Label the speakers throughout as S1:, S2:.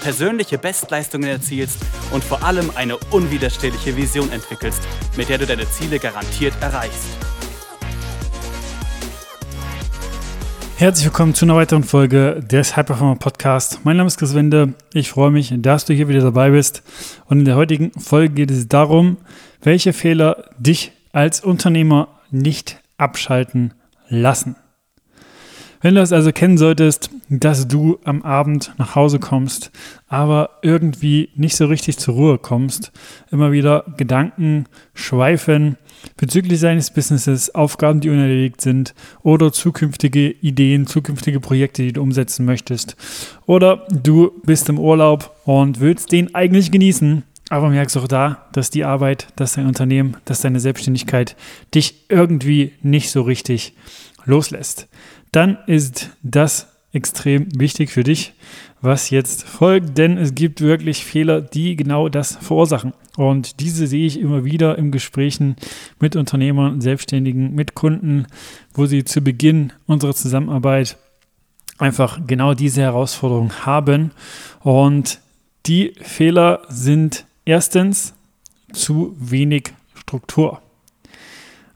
S1: persönliche Bestleistungen erzielst und vor allem eine unwiderstehliche Vision entwickelst, mit der du deine Ziele garantiert erreichst.
S2: Herzlich willkommen zu einer weiteren Folge des High Performer Podcast. Mein Name ist Chris Wende. Ich freue mich, dass du hier wieder dabei bist. Und in der heutigen Folge geht es darum, welche Fehler dich als Unternehmer nicht abschalten lassen. Wenn du es also kennen solltest, dass du am Abend nach Hause kommst, aber irgendwie nicht so richtig zur Ruhe kommst, immer wieder Gedanken schweifen bezüglich seines Businesses, Aufgaben, die unerledigt sind oder zukünftige Ideen, zukünftige Projekte, die du umsetzen möchtest. Oder du bist im Urlaub und willst den eigentlich genießen, aber merkst auch da, dass die Arbeit, dass dein Unternehmen, dass deine Selbstständigkeit dich irgendwie nicht so richtig loslässt dann ist das extrem wichtig für dich, was jetzt folgt, denn es gibt wirklich Fehler, die genau das verursachen. Und diese sehe ich immer wieder im Gesprächen mit Unternehmern, Selbstständigen, mit Kunden, wo sie zu Beginn unserer Zusammenarbeit einfach genau diese Herausforderung haben. Und die Fehler sind erstens zu wenig Struktur.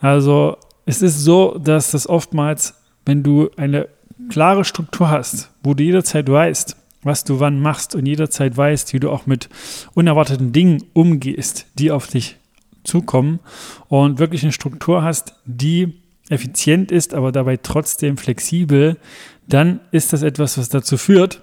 S2: Also es ist so, dass das oftmals wenn du eine klare Struktur hast, wo du jederzeit weißt, was du wann machst und jederzeit weißt, wie du auch mit unerwarteten Dingen umgehst, die auf dich zukommen und wirklich eine Struktur hast, die effizient ist, aber dabei trotzdem flexibel, dann ist das etwas, was dazu führt,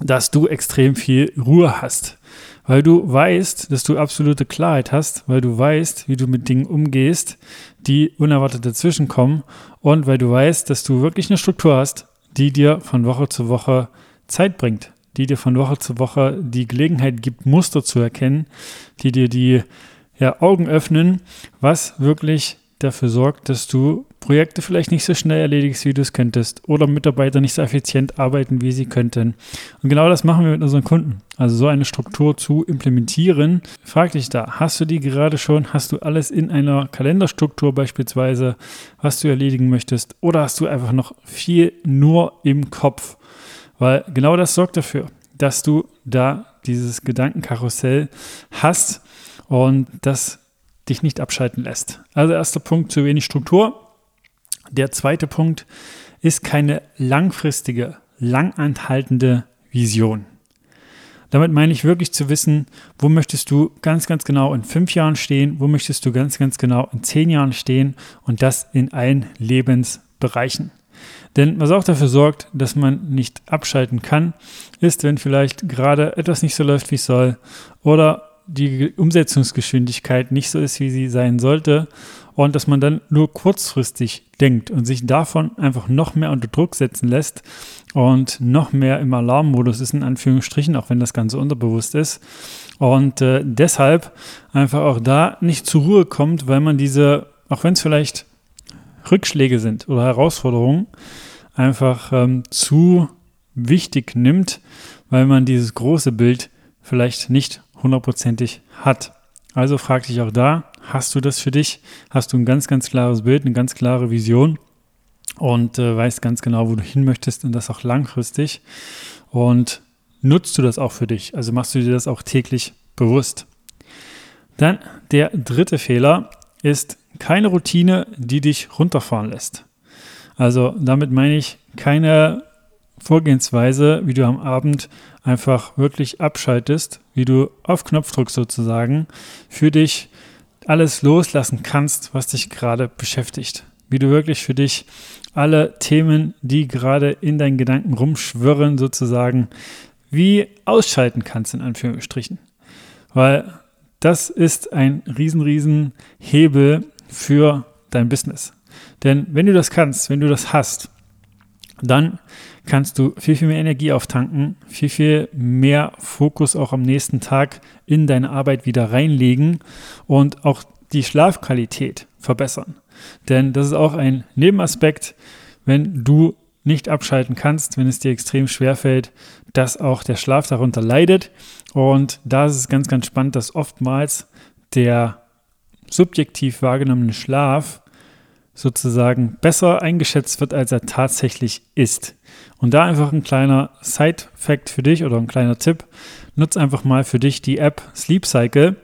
S2: dass du extrem viel Ruhe hast. Weil du weißt, dass du absolute Klarheit hast, weil du weißt, wie du mit Dingen umgehst, die unerwartet dazwischenkommen und weil du weißt, dass du wirklich eine Struktur hast, die dir von Woche zu Woche Zeit bringt, die dir von Woche zu Woche die Gelegenheit gibt, Muster zu erkennen, die dir die ja, Augen öffnen, was wirklich dafür sorgt, dass du Projekte vielleicht nicht so schnell erledigst, wie du es könntest, oder Mitarbeiter nicht so effizient arbeiten, wie sie könnten. Und genau das machen wir mit unseren Kunden. Also so eine Struktur zu implementieren. Frag dich da, hast du die gerade schon? Hast du alles in einer Kalenderstruktur beispielsweise, was du erledigen möchtest? Oder hast du einfach noch viel nur im Kopf? Weil genau das sorgt dafür, dass du da dieses Gedankenkarussell hast und das dich nicht abschalten lässt. Also erster Punkt, zu wenig Struktur. Der zweite Punkt ist keine langfristige, langanhaltende Vision. Damit meine ich wirklich zu wissen, wo möchtest du ganz, ganz genau in fünf Jahren stehen, wo möchtest du ganz, ganz genau in zehn Jahren stehen und das in allen Lebensbereichen. Denn was auch dafür sorgt, dass man nicht abschalten kann, ist, wenn vielleicht gerade etwas nicht so läuft, wie es soll oder die Umsetzungsgeschwindigkeit nicht so ist, wie sie sein sollte und dass man dann nur kurzfristig denkt und sich davon einfach noch mehr unter Druck setzen lässt und noch mehr im Alarmmodus ist, in Anführungsstrichen, auch wenn das Ganze unterbewusst ist. Und äh, deshalb einfach auch da nicht zur Ruhe kommt, weil man diese, auch wenn es vielleicht Rückschläge sind oder Herausforderungen, einfach ähm, zu wichtig nimmt, weil man dieses große Bild vielleicht nicht hundertprozentig hat. Also frag dich auch da, hast du das für dich? Hast du ein ganz, ganz klares Bild, eine ganz klare Vision und äh, weißt ganz genau, wo du hin möchtest und das auch langfristig. Und nutzt du das auch für dich? Also machst du dir das auch täglich bewusst? Dann der dritte Fehler ist keine Routine, die dich runterfahren lässt. Also damit meine ich keine Vorgehensweise, wie du am Abend einfach wirklich abschaltest, wie du auf Knopfdruck sozusagen für dich alles loslassen kannst, was dich gerade beschäftigt. Wie du wirklich für dich alle Themen, die gerade in deinen Gedanken rumschwirren, sozusagen, wie ausschalten kannst, in Anführungsstrichen. Weil das ist ein riesen, riesen Hebel für dein Business. Denn wenn du das kannst, wenn du das hast, dann kannst du viel, viel mehr Energie auftanken, viel, viel mehr Fokus auch am nächsten Tag in deine Arbeit wieder reinlegen und auch die Schlafqualität verbessern. Denn das ist auch ein Nebenaspekt, wenn du nicht abschalten kannst, wenn es dir extrem schwer fällt, dass auch der Schlaf darunter leidet. Und da ist es ganz, ganz spannend, dass oftmals der subjektiv wahrgenommene Schlaf sozusagen besser eingeschätzt wird, als er tatsächlich ist. Und da einfach ein kleiner Side-Fact für dich oder ein kleiner Tipp. Nutz einfach mal für dich die App Sleep Cycle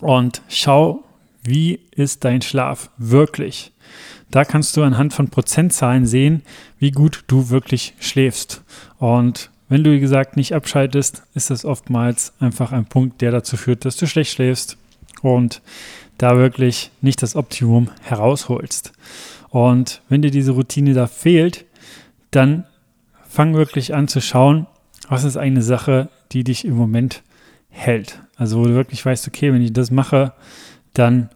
S2: und schau, wie ist dein Schlaf wirklich. Da kannst du anhand von Prozentzahlen sehen, wie gut du wirklich schläfst. Und wenn du, wie gesagt, nicht abschaltest, ist das oftmals einfach ein Punkt, der dazu führt, dass du schlecht schläfst und da wirklich nicht das Optimum herausholst. Und wenn dir diese Routine da fehlt, dann fang wirklich an zu schauen, was ist eine Sache, die dich im Moment hält. Also wo du wirklich weißt, okay, wenn ich das mache, dann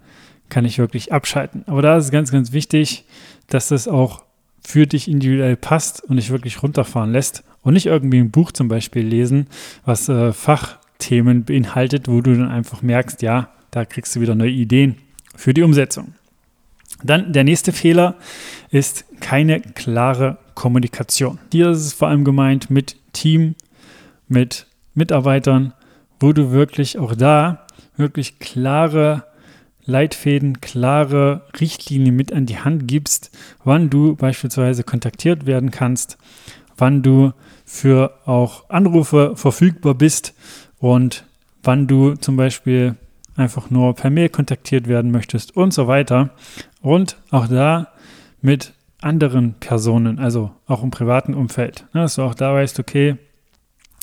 S2: kann ich wirklich abschalten. Aber da ist es ganz, ganz wichtig, dass das auch für dich individuell passt und dich wirklich runterfahren lässt und nicht irgendwie ein Buch zum Beispiel lesen, was äh, Fachthemen beinhaltet, wo du dann einfach merkst, ja, da kriegst du wieder neue Ideen für die Umsetzung. Dann der nächste Fehler ist keine klare Kommunikation. Hier ist es vor allem gemeint mit Team, mit Mitarbeitern, wo du wirklich auch da wirklich klare Leitfäden, klare Richtlinien mit an die Hand gibst, wann du beispielsweise kontaktiert werden kannst, wann du für auch Anrufe verfügbar bist und wann du zum Beispiel einfach nur per Mail kontaktiert werden möchtest und so weiter. Und auch da mit anderen Personen, also auch im privaten Umfeld. Ne, dass du auch da weißt, okay,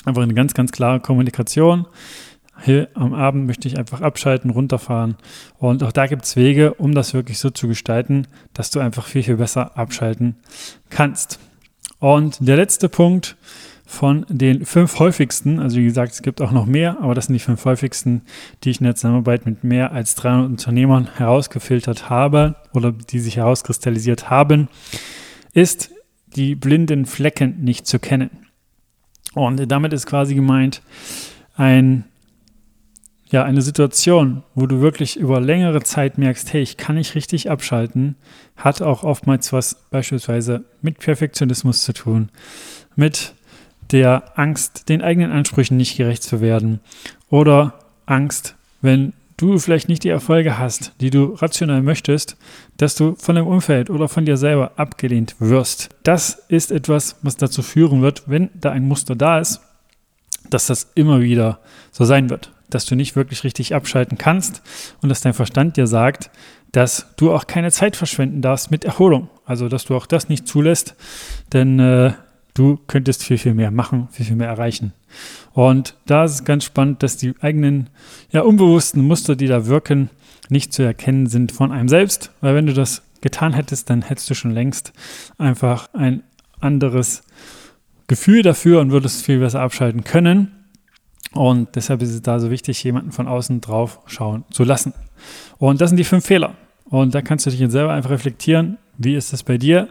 S2: einfach eine ganz, ganz klare Kommunikation. Hier am Abend möchte ich einfach abschalten, runterfahren. Und auch da gibt es Wege, um das wirklich so zu gestalten, dass du einfach viel, viel besser abschalten kannst. Und der letzte Punkt von den fünf häufigsten, also wie gesagt, es gibt auch noch mehr, aber das sind die fünf häufigsten, die ich in der Zusammenarbeit mit mehr als 300 Unternehmern herausgefiltert habe oder die sich herauskristallisiert haben, ist die blinden Flecken nicht zu kennen. Und damit ist quasi gemeint ein ja, eine Situation, wo du wirklich über längere Zeit merkst, hey, ich kann nicht richtig abschalten, hat auch oftmals was beispielsweise mit Perfektionismus zu tun, mit der Angst, den eigenen Ansprüchen nicht gerecht zu werden oder Angst, wenn du vielleicht nicht die Erfolge hast, die du rational möchtest, dass du von dem Umfeld oder von dir selber abgelehnt wirst. Das ist etwas, was dazu führen wird, wenn da ein Muster da ist, dass das immer wieder so sein wird, dass du nicht wirklich richtig abschalten kannst und dass dein Verstand dir sagt, dass du auch keine Zeit verschwenden darfst mit Erholung. Also, dass du auch das nicht zulässt, denn äh, du könntest viel, viel mehr machen, viel, viel mehr erreichen. Und da ist es ganz spannend, dass die eigenen, ja, unbewussten Muster, die da wirken, nicht zu erkennen sind von einem selbst, weil wenn du das getan hättest, dann hättest du schon längst einfach ein anderes Gefühl dafür und würdest viel besser abschalten können. Und deshalb ist es da so wichtig, jemanden von außen drauf schauen zu lassen. Und das sind die fünf Fehler. Und da kannst du dich jetzt selber einfach reflektieren. Wie ist das bei dir?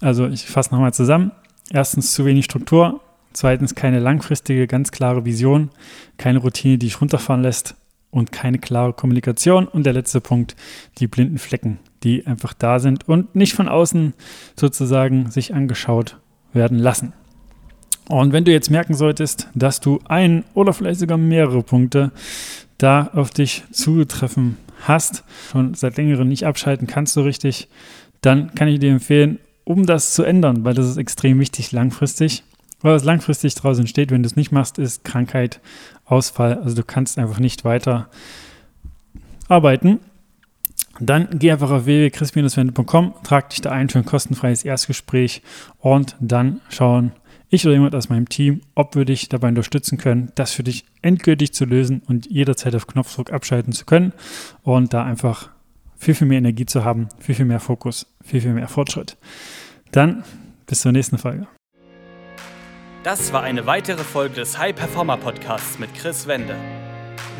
S2: Also ich fasse nochmal zusammen. Erstens zu wenig Struktur. Zweitens keine langfristige, ganz klare Vision. Keine Routine, die dich runterfahren lässt. Und keine klare Kommunikation. Und der letzte Punkt, die blinden Flecken, die einfach da sind und nicht von außen sozusagen sich angeschaut werden lassen. Und wenn du jetzt merken solltest, dass du einen oder vielleicht sogar mehrere Punkte da auf dich zutreffen hast, schon seit längerem nicht abschalten kannst so richtig, dann kann ich dir empfehlen, um das zu ändern, weil das ist extrem wichtig langfristig. Weil was langfristig daraus entsteht, wenn du es nicht machst, ist Krankheit, Ausfall. Also du kannst einfach nicht weiter arbeiten. Dann geh einfach auf www.chris-wende.com, trag dich da ein für ein kostenfreies Erstgespräch und dann schauen, ich oder jemand aus meinem Team, ob wir dich dabei unterstützen können, das für dich endgültig zu lösen und jederzeit auf Knopfdruck abschalten zu können und da einfach viel, viel mehr Energie zu haben, viel, viel mehr Fokus, viel, viel mehr Fortschritt. Dann bis zur nächsten Folge.
S1: Das war eine weitere Folge des High Performer Podcasts mit Chris Wende.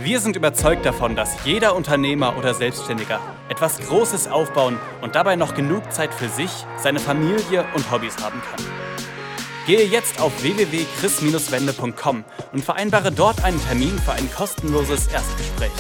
S1: Wir sind überzeugt davon, dass jeder Unternehmer oder Selbstständiger etwas Großes aufbauen und dabei noch genug Zeit für sich, seine Familie und Hobbys haben kann. Gehe jetzt auf www.chris-wende.com und vereinbare dort einen Termin für ein kostenloses Erstgespräch.